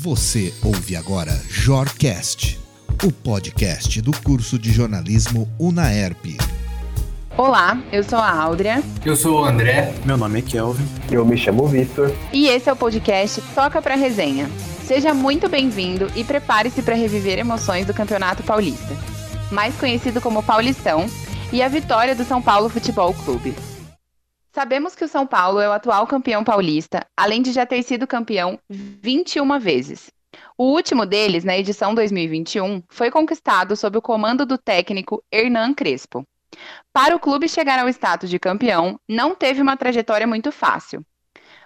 Você ouve agora Jorcast, o podcast do curso de jornalismo Unaerp. Olá, eu sou a Áudria. Eu sou o André. Meu nome é Kelvin. Eu me chamo Victor. E esse é o podcast Toca pra Resenha. Seja muito bem-vindo e prepare-se para reviver emoções do Campeonato Paulista, mais conhecido como Paulistão, e a vitória do São Paulo Futebol Clube. Sabemos que o São Paulo é o atual campeão paulista, além de já ter sido campeão 21 vezes. O último deles, na edição 2021, foi conquistado sob o comando do técnico Hernan Crespo. Para o clube chegar ao status de campeão, não teve uma trajetória muito fácil.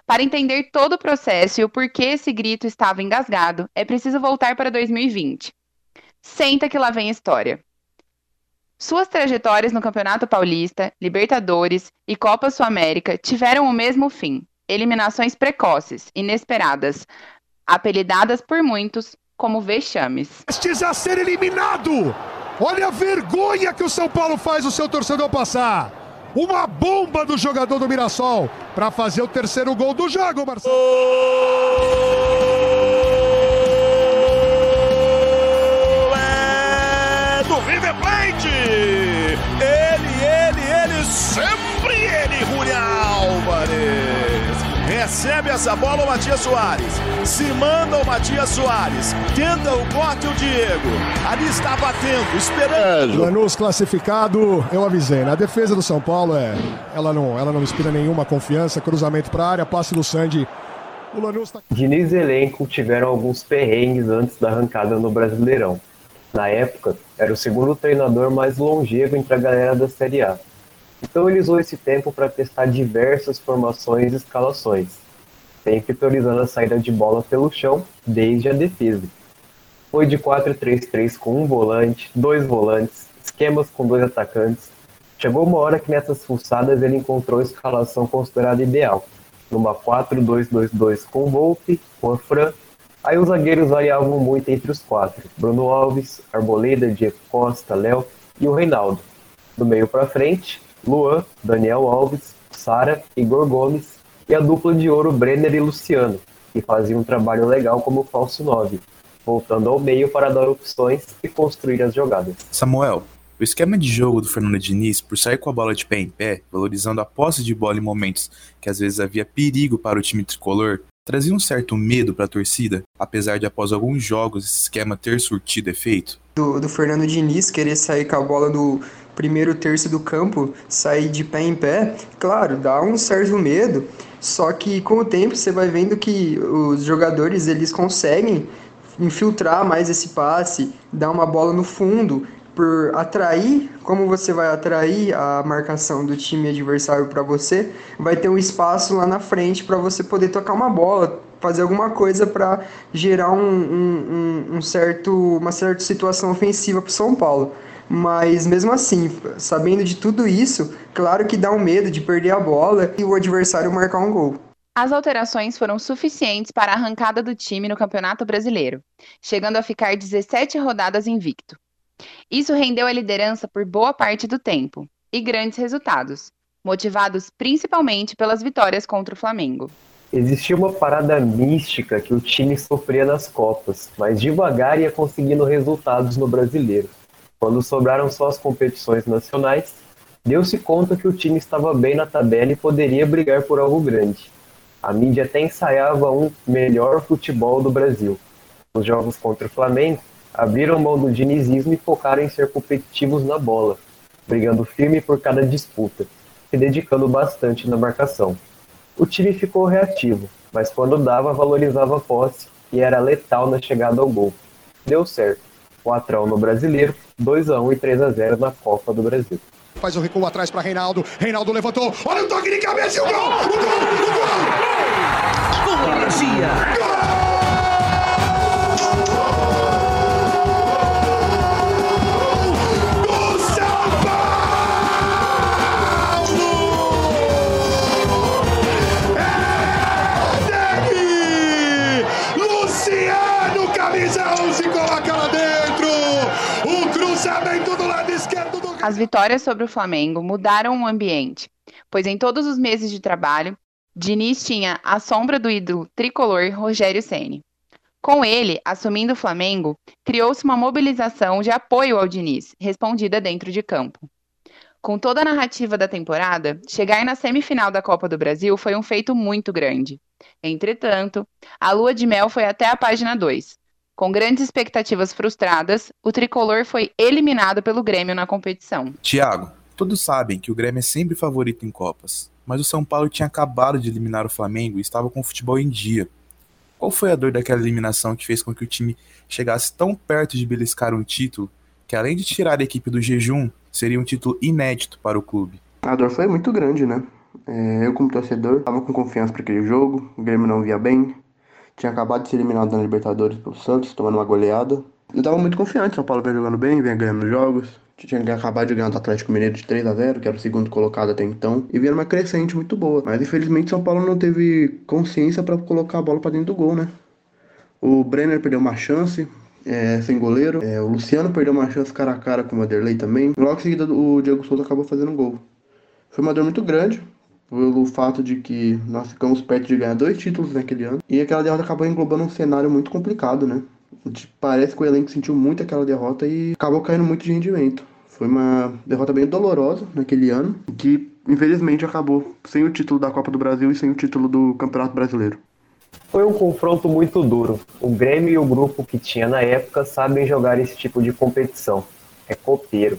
Para entender todo o processo e o porquê esse grito estava engasgado, é preciso voltar para 2020. Senta que lá vem história. Suas trajetórias no Campeonato Paulista, Libertadores e Copa Sul-América tiveram o mesmo fim: eliminações precoces, inesperadas, apelidadas por muitos como vexames. Prestes a ser eliminado! Olha a vergonha que o São Paulo faz o seu torcedor passar! Uma bomba do jogador do Mirassol para fazer o terceiro gol do jogo, Marcelo. É sempre ele, Julián Álvares! Recebe essa bola o Matias Soares. Se manda o Matias Soares. Tenta o corte o Diego. Ali está batendo, esperando. Lanús classificado, eu avisei. Na defesa do São Paulo, é, ela não, ela não inspira nenhuma confiança. Cruzamento para a área, passe do Sandy. O Lanús tá... Diniz e elenco tiveram alguns perrengues antes da arrancada no Brasileirão. Na época, era o segundo treinador mais longevo entre a galera da Série A. Então ele usou esse tempo para testar diversas formações e escalações, sempre priorizando a saída de bola pelo chão desde a defesa. Foi de 4-3-3 com um volante, dois volantes, esquemas com dois atacantes. Chegou uma hora que nessas fuçadas ele encontrou a escalação considerada ideal, numa 4-2-2-2 com Volpe, com Fran. Aí os zagueiros variavam muito entre os quatro: Bruno Alves, Arboleda, Diego Costa, Léo e o Reinaldo. Do meio para frente, Luan, Daniel Alves, Sara, Igor Gomes e a dupla de ouro Brenner e Luciano, que faziam um trabalho legal como falso 9, voltando ao meio para dar opções e construir as jogadas. Samuel, o esquema de jogo do Fernando Diniz, por sair com a bola de pé em pé, valorizando a posse de bola em momentos que às vezes havia perigo para o time tricolor, trazia um certo medo para a torcida, apesar de após alguns jogos esse esquema ter surtido efeito? Do, do Fernando Diniz querer sair com a bola do primeiro terço do campo, sair de pé em pé, claro, dá um certo medo, só que com o tempo você vai vendo que os jogadores eles conseguem infiltrar mais esse passe, dar uma bola no fundo, por atrair, como você vai atrair a marcação do time adversário para você, vai ter um espaço lá na frente para você poder tocar uma bola, fazer alguma coisa para gerar um, um, um, certo, uma certa situação ofensiva para o São Paulo. Mas mesmo assim, sabendo de tudo isso, claro que dá um medo de perder a bola e o adversário marcar um gol. As alterações foram suficientes para a arrancada do time no Campeonato Brasileiro, chegando a ficar 17 rodadas invicto. Isso rendeu a liderança por boa parte do tempo e grandes resultados, motivados principalmente pelas vitórias contra o Flamengo. Existia uma parada mística que o time sofria nas Copas, mas devagar ia conseguindo resultados no Brasileiro. Quando sobraram só as competições nacionais, deu-se conta que o time estava bem na tabela e poderia brigar por algo grande. A mídia até ensaiava um melhor futebol do Brasil. Nos jogos contra o Flamengo, abriram mão do dinizismo e focaram em ser competitivos na bola, brigando firme por cada disputa, se dedicando bastante na marcação. O time ficou reativo, mas quando dava, valorizava a posse e era letal na chegada ao gol. Deu certo. 4x1 no Brasileiro, 2x1 e 3x0 na Copa do Brasil. Faz o recuo atrás para Reinaldo. Reinaldo levantou. Olha o toque de cabeça e o gol! O gol! O gol! Com energia! Gol! As vitórias sobre o Flamengo mudaram o ambiente, pois em todos os meses de trabalho, Diniz tinha a sombra do ídolo tricolor Rogério Ceni. Com ele, assumindo o Flamengo, criou-se uma mobilização de apoio ao Diniz, respondida dentro de campo. Com toda a narrativa da temporada, chegar na semifinal da Copa do Brasil foi um feito muito grande. Entretanto, a lua de mel foi até a página 2. Com grandes expectativas frustradas, o tricolor foi eliminado pelo Grêmio na competição. Tiago, todos sabem que o Grêmio é sempre favorito em Copas, mas o São Paulo tinha acabado de eliminar o Flamengo e estava com o futebol em dia. Qual foi a dor daquela eliminação que fez com que o time chegasse tão perto de beliscar um título que, além de tirar a equipe do jejum, seria um título inédito para o clube? A dor foi muito grande, né? É, eu, como torcedor, estava com confiança para aquele jogo, o Grêmio não via bem, tinha acabado de ser eliminado na Libertadores pelo Santos, tomando uma goleada. Eu estava muito confiante, São Paulo vem jogando bem, vem ganhando jogos, tinha acabado de ganhar do Atlético Mineiro de 3 a 0 que era o segundo colocado até então, e vinha uma crescente muito boa. Mas infelizmente São Paulo não teve consciência para colocar a bola para dentro do gol, né? O Brenner perdeu uma chance, é, sem goleiro. É, o Luciano perdeu uma chance cara a cara com o Vanderlei também. Logo em seguida, o Diego Souza acabou fazendo um gol. Foi uma dor muito grande, pelo fato de que nós ficamos perto de ganhar dois títulos naquele ano. E aquela derrota acabou englobando um cenário muito complicado, né? Parece que o elenco sentiu muito aquela derrota e acabou caindo muito de rendimento. Foi uma derrota bem dolorosa naquele ano, que infelizmente acabou sem o título da Copa do Brasil e sem o título do Campeonato Brasileiro. Foi um confronto muito duro. O Grêmio e o grupo que tinha na época sabem jogar esse tipo de competição. É copeiro.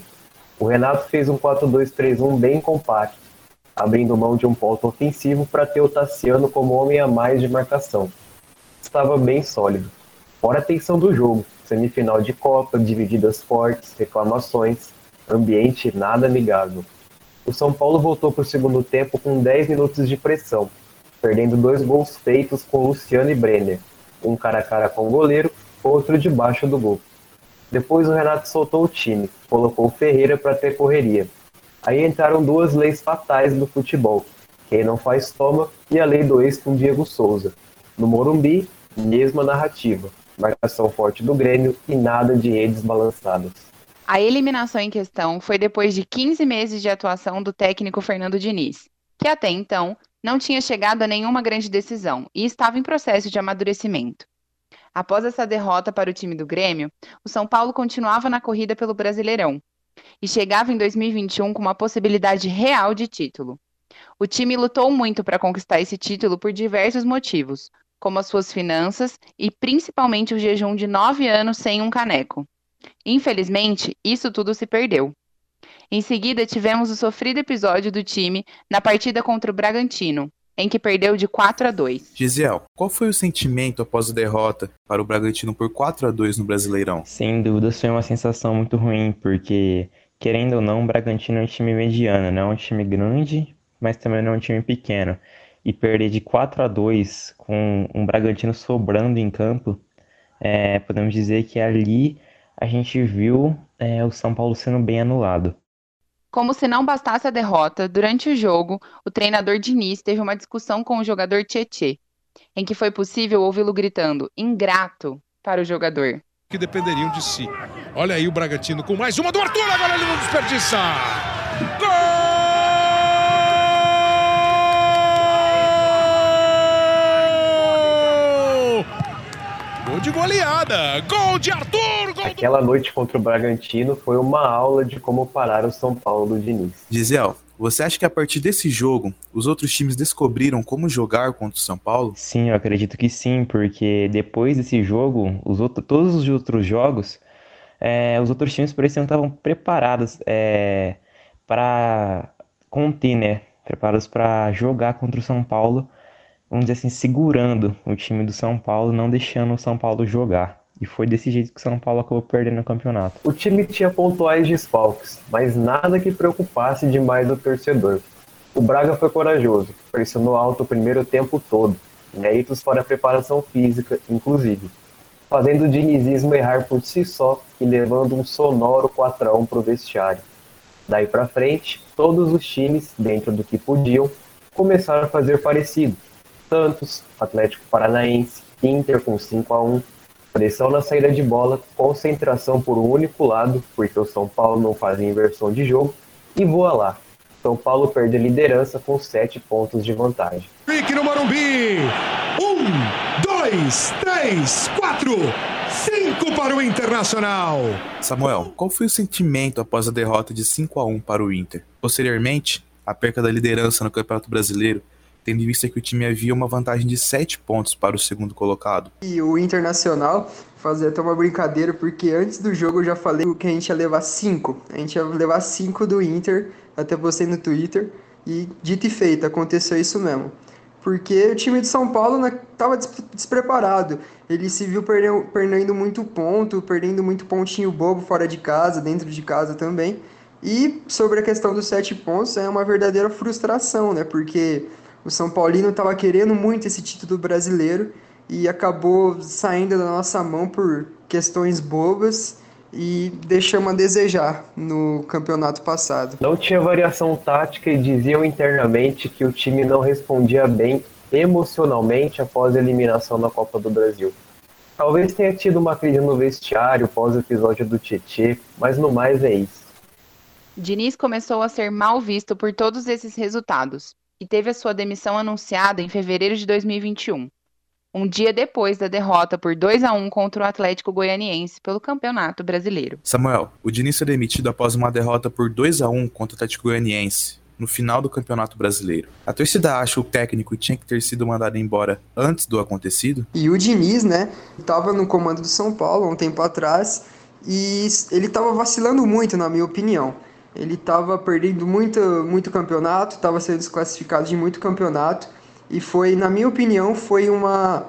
O Renato fez um 4-2-3-1 bem compacto, abrindo mão de um ponto ofensivo para ter o Tassiano como homem a mais de marcação. Estava bem sólido. Fora a tensão do jogo, semifinal de Copa, divididas fortes, reclamações, ambiente nada amigável. O São Paulo voltou para o segundo tempo com 10 minutos de pressão, perdendo dois gols feitos com Luciano e Brenner, um cara a cara com o goleiro, outro debaixo do gol. Depois o Renato soltou o time, colocou o Ferreira para ter correria. Aí entraram duas leis fatais do futebol, quem não faz toma e a lei do ex com Diego Souza. No Morumbi, mesma narrativa, marcação forte do Grêmio e nada de redes balançadas. A eliminação em questão foi depois de 15 meses de atuação do técnico Fernando Diniz, que até então não tinha chegado a nenhuma grande decisão e estava em processo de amadurecimento. Após essa derrota para o time do Grêmio, o São Paulo continuava na corrida pelo Brasileirão e chegava em 2021 com uma possibilidade real de título. O time lutou muito para conquistar esse título por diversos motivos, como as suas finanças e principalmente o jejum de nove anos sem um caneco. Infelizmente, isso tudo se perdeu. Em seguida, tivemos o sofrido episódio do time na partida contra o Bragantino, em que perdeu de 4 a 2. Gisel, qual foi o sentimento após a derrota para o Bragantino por 4 a 2 no Brasileirão? Sem dúvida, foi uma sensação muito ruim, porque, querendo ou não, o Bragantino é um time mediano, não é um time grande, mas também não é um time pequeno. E perder de 4 a 2 com um Bragantino sobrando em campo, é, podemos dizer que ali a gente viu é, o São Paulo sendo bem anulado. Como se não bastasse a derrota, durante o jogo, o treinador Diniz teve uma discussão com o jogador Tietê, em que foi possível ouvi-lo gritando ingrato para o jogador. Que dependeriam de si. Olha aí o Bragantino com mais uma do Arthur, agora ele não desperdiça. Gol! De goleada! Gol de Arthur! Gol Aquela do... noite contra o Bragantino foi uma aula de como parar o São Paulo do Diniz. Gisel, você acha que a partir desse jogo, os outros times descobriram como jogar contra o São Paulo? Sim, eu acredito que sim, porque depois desse jogo, os outros, todos os outros jogos, é, os outros times pareciam que estavam preparados é, para conter, né? Preparados para jogar contra o São Paulo vamos dizer assim, segurando o time do São Paulo, não deixando o São Paulo jogar. E foi desse jeito que o São Paulo acabou perdendo o campeonato. O time tinha pontuais desfalques, mas nada que preocupasse demais o torcedor. O Braga foi corajoso, pressionou alto o primeiro tempo todo, méritos para a preparação física, inclusive, fazendo o dinizismo errar por si só e levando um sonoro 4x1 para o vestiário. Daí para frente, todos os times, dentro do que podiam, começaram a fazer parecido, Santos, Atlético Paranaense, Inter com 5 a 1 pressão na saída de bola, concentração por um único lado, porque o São Paulo não fazia inversão de jogo, e voa lá. São Paulo perde a liderança com 7 pontos de vantagem. Fique no Morumbi! Um, dois, três! três, quatro, cinco para o Internacional. Samuel, qual foi o sentimento após a derrota de 5 a 1 para o Inter? Posteriormente, a perca da liderança no Campeonato Brasileiro, tendo em vista que o time havia uma vantagem de 7 pontos para o segundo colocado. E o Internacional fazia até uma brincadeira, porque antes do jogo eu já falei que a gente ia levar 5. A gente ia levar 5 do Inter, até postei no Twitter. E dito e feito, aconteceu isso mesmo. Porque o time de São Paulo estava despreparado. Ele se viu perdendo, perdendo muito ponto, perdendo muito pontinho bobo fora de casa, dentro de casa também. E sobre a questão dos sete pontos, é uma verdadeira frustração, né? Porque o São Paulino estava querendo muito esse título brasileiro e acabou saindo da nossa mão por questões bobas e deixamos a desejar no campeonato passado. Não tinha variação tática e diziam internamente que o time não respondia bem emocionalmente após a eliminação da Copa do Brasil. Talvez tenha tido uma crise no vestiário pós o episódio do Tietê, mas no mais é isso. Diniz começou a ser mal visto por todos esses resultados e teve a sua demissão anunciada em fevereiro de 2021 um dia depois da derrota por 2 a 1 contra o Atlético Goianiense pelo Campeonato Brasileiro. Samuel, o Diniz foi demitido após uma derrota por 2 a 1 contra o Atlético Goianiense no final do Campeonato Brasileiro. A torcida acha que o técnico tinha que ter sido mandado embora antes do acontecido? E o Diniz, né, estava no comando do São Paulo há um tempo atrás e ele estava vacilando muito, na minha opinião. Ele estava perdendo muito, muito campeonato, estava sendo desclassificado de muito campeonato e foi, na minha opinião, foi uma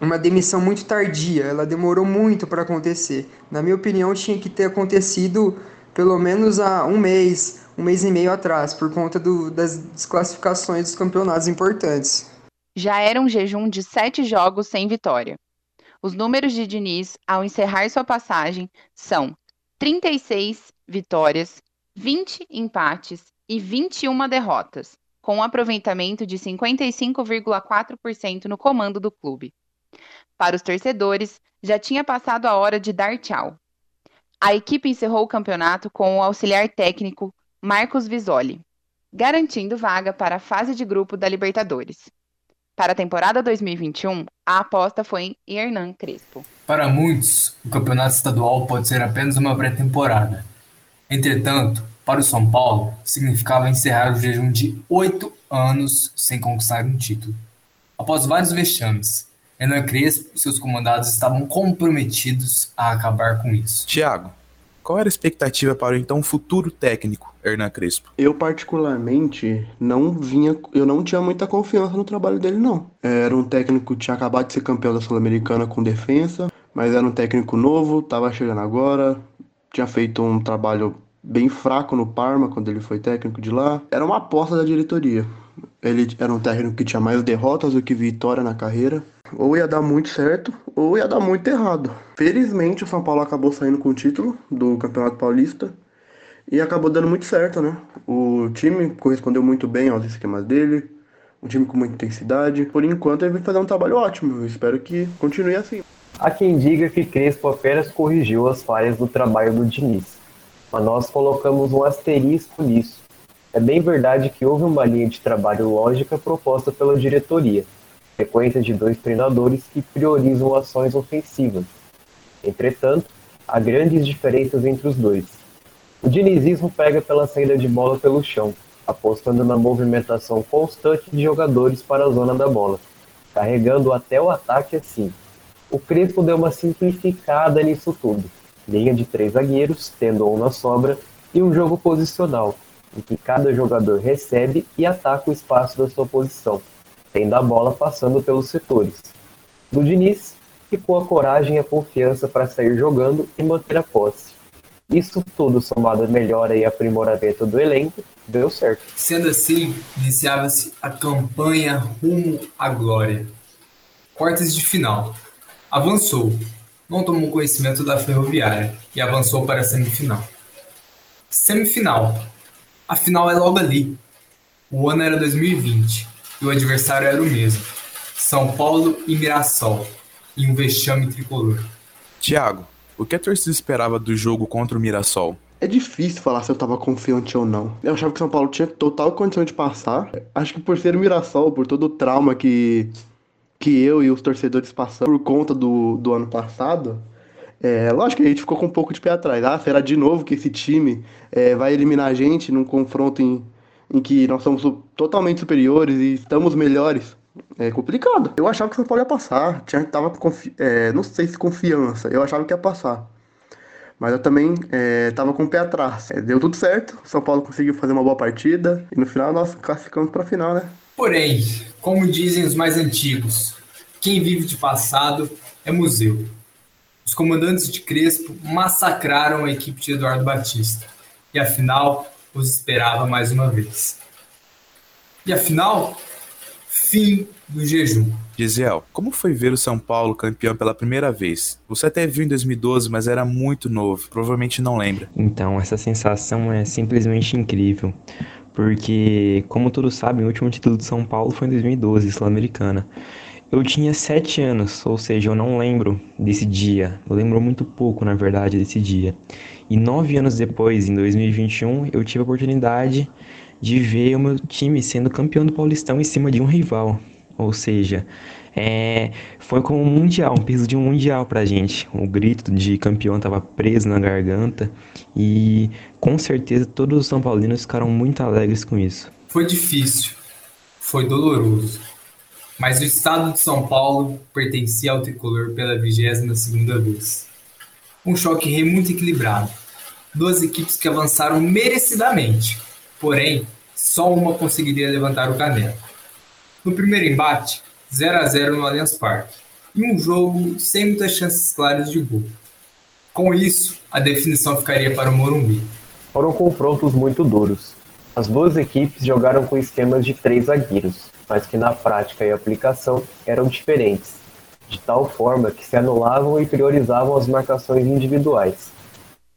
uma demissão muito tardia, ela demorou muito para acontecer. Na minha opinião, tinha que ter acontecido pelo menos há um mês, um mês e meio atrás, por conta do, das desclassificações dos campeonatos importantes. Já era um jejum de sete jogos sem vitória. Os números de Diniz, ao encerrar sua passagem, são 36 vitórias, 20 empates e 21 derrotas, com um aproveitamento de 55,4% no comando do clube. Para os torcedores, já tinha passado a hora de dar tchau. A equipe encerrou o campeonato com o auxiliar técnico Marcos Visoli, garantindo vaga para a fase de grupo da Libertadores. Para a temporada 2021, a aposta foi em Hernan Crespo. Para muitos, o campeonato estadual pode ser apenas uma pré-temporada. Entretanto, para o São Paulo, significava encerrar o jejum de oito anos sem conquistar um título. Após vários vexames, Renan Crespo e seus comandados estavam comprometidos a acabar com isso. Tiago, qual era a expectativa para o então futuro técnico Hernan Crespo? Eu particularmente não vinha, eu não tinha muita confiança no trabalho dele não. Era um técnico que tinha acabado de ser campeão da Sul-Americana com defesa, mas era um técnico novo, estava chegando agora, tinha feito um trabalho bem fraco no Parma quando ele foi técnico de lá. Era uma aposta da diretoria. Ele era um técnico que tinha mais derrotas do que vitória na carreira. Ou ia dar muito certo, ou ia dar muito errado. Felizmente o São Paulo acabou saindo com o título do Campeonato Paulista e acabou dando muito certo, né? O time correspondeu muito bem aos esquemas dele, um time com muita intensidade. Por enquanto ele vai fazer um trabalho ótimo, eu espero que continue assim. Há quem diga que Crespo apenas corrigiu as falhas do trabalho do Diniz mas nós colocamos um asterisco nisso. É bem verdade que houve uma linha de trabalho lógica proposta pela diretoria, sequência de dois treinadores que priorizam ações ofensivas. Entretanto, há grandes diferenças entre os dois. O dinizismo pega pela saída de bola pelo chão, apostando na movimentação constante de jogadores para a zona da bola, carregando até o ataque assim. O Crespo deu uma simplificada nisso tudo linha de três zagueiros, tendo um na sobra, e um jogo posicional, em que cada jogador recebe e ataca o espaço da sua posição, tendo a bola passando pelos setores. Do Diniz, ficou a coragem e a confiança para sair jogando e manter a posse. Isso tudo somado a melhora e aprimoramento do elenco, deu certo. Sendo assim, iniciava-se a campanha rumo à glória. Quartas de final. Avançou, não tomou conhecimento da Ferroviária e avançou para a semifinal. Semifinal. A final é logo ali. O ano era 2020 e o adversário era o mesmo. São Paulo e Mirassol, em um vexame tricolor. Tiago, o que a torcida esperava do jogo contra o Mirassol? É difícil falar se eu tava confiante ou não. Eu achava que São Paulo tinha total condição de passar. Acho que por ser o Mirassol, por todo o trauma que que eu e os torcedores passamos por conta do, do ano passado, é, lógico que a gente ficou com um pouco de pé atrás. Ah, será de novo que esse time é, vai eliminar a gente num confronto em, em que nós somos totalmente superiores e estamos melhores? É complicado. Eu achava que o São Paulo ia passar. Tinha, tava confi é, não sei se confiança. Eu achava que ia passar. Mas eu também é, tava com o pé atrás. É, deu tudo certo. O São Paulo conseguiu fazer uma boa partida. E no final nós classificamos para a final, né? Porém, como dizem os mais antigos, quem vive de passado é museu. Os comandantes de Crespo massacraram a equipe de Eduardo Batista. E afinal, os esperava mais uma vez. E afinal, fim do jejum. Gisel, como foi ver o São Paulo campeão pela primeira vez? Você até viu em 2012, mas era muito novo, provavelmente não lembra. Então, essa sensação é simplesmente incrível. Porque, como todos sabem, o último título do São Paulo foi em 2012, Sul-Americana. Eu tinha sete anos, ou seja, eu não lembro desse dia. Eu lembro muito pouco, na verdade, desse dia. E nove anos depois, em 2021, eu tive a oportunidade de ver o meu time sendo campeão do Paulistão em cima de um rival. Ou seja, é, foi como um mundial, um peso de um mundial pra gente. O grito de campeão estava preso na garganta e com certeza todos os São Paulinos ficaram muito alegres com isso. Foi difícil, foi doloroso mas o estado de São Paulo pertencia ao tricolor pela 22 segunda vez. Um choque rei muito equilibrado. Duas equipes que avançaram merecidamente, porém, só uma conseguiria levantar o caneco. No primeiro embate, 0 a 0 no Allianz Parque, e um jogo sem muitas chances claras de gol. Com isso, a definição ficaria para o Morumbi. Foram confrontos muito duros. As duas equipes jogaram com esquemas de três zagueiros, mas que na prática e aplicação eram diferentes, de tal forma que se anulavam e priorizavam as marcações individuais.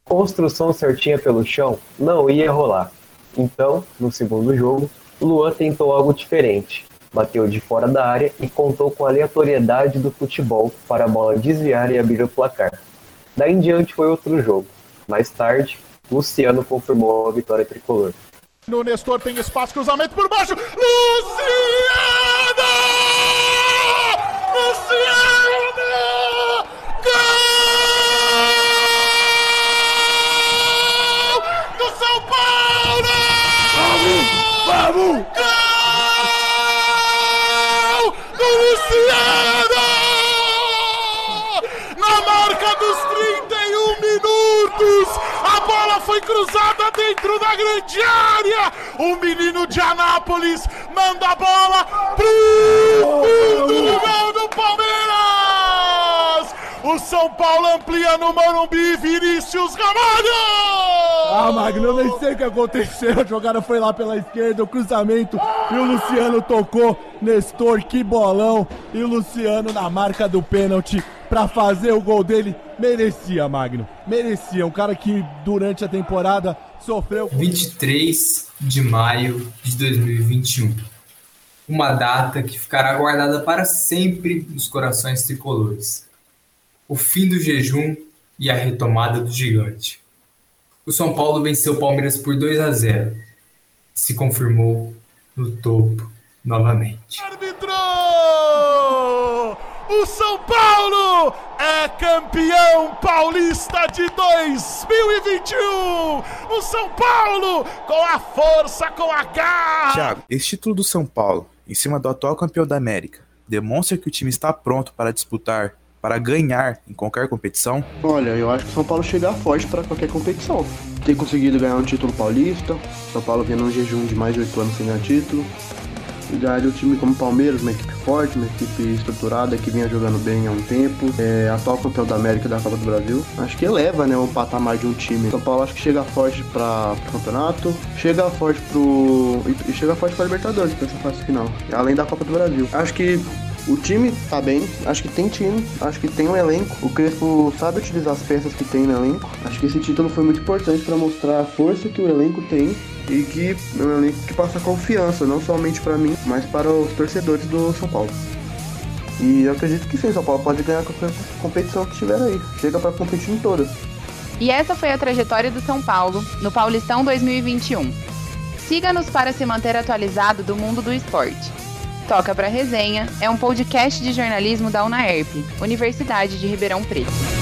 Construção certinha pelo chão não ia rolar. Então, no segundo jogo, Luan tentou algo diferente. Bateu de fora da área e contou com a aleatoriedade do futebol para a bola desviar e abrir o placar. Daí em diante foi outro jogo. Mais tarde, Luciano confirmou a vitória tricolor. No Nestor tem espaço, cruzamento por baixo. Luciano! Foi cruzada dentro da grande área. O menino de Anápolis manda a bola pro fundo do gol do Palmeiras. O São Paulo amplia no Morumbi, Vinícius Ramalho! Ah, Magno, eu nem sei o que aconteceu. A jogada foi lá pela esquerda, o cruzamento e o Luciano tocou. Nestor, que bolão! E o Luciano na marca do pênalti para fazer o gol dele. Merecia, Magno. Merecia. Um cara que durante a temporada sofreu. 23 de maio de 2021. Uma data que ficará guardada para sempre nos corações tricolores. O fim do jejum e a retomada do gigante. O São Paulo venceu o Palmeiras por 2 a 0 e se confirmou no topo novamente. Arbitrou! O São Paulo é campeão paulista de 2021! O São Paulo com a força, com a garra! Thiago, esse título do São Paulo, em cima do atual campeão da América, demonstra que o time está pronto para disputar, para ganhar em qualquer competição? Olha, eu acho que o São Paulo chega forte para qualquer competição. Ter conseguido ganhar um título paulista, São Paulo vindo num jejum de mais de oito anos sem ganhar título, ligar o time como Palmeiras, uma equipe forte, uma equipe estruturada que vinha jogando bem há um tempo, é, atual campeão da América da Copa do Brasil. Acho que eleva né, o patamar de um time. São Paulo acho que chega forte para o campeonato, chega forte pro. e chega forte para Libertadores, para essa fase final, além da Copa do Brasil. Acho que o time tá bem, acho que tem time, acho que tem um elenco. O Crespo sabe utilizar as peças que tem no elenco. Acho que esse título foi muito importante para mostrar a força que o elenco tem e que é um elenco que passa confiança, não somente para mim, mas para os torcedores do São Paulo. E eu acredito que sim, São Paulo pode ganhar qualquer competição que tiver aí. Chega para competir em todas. E essa foi a trajetória do São Paulo no Paulistão 2021. Siga-nos para se manter atualizado do mundo do esporte. Toca pra Resenha é um podcast de jornalismo da UNAERP, Universidade de Ribeirão Preto.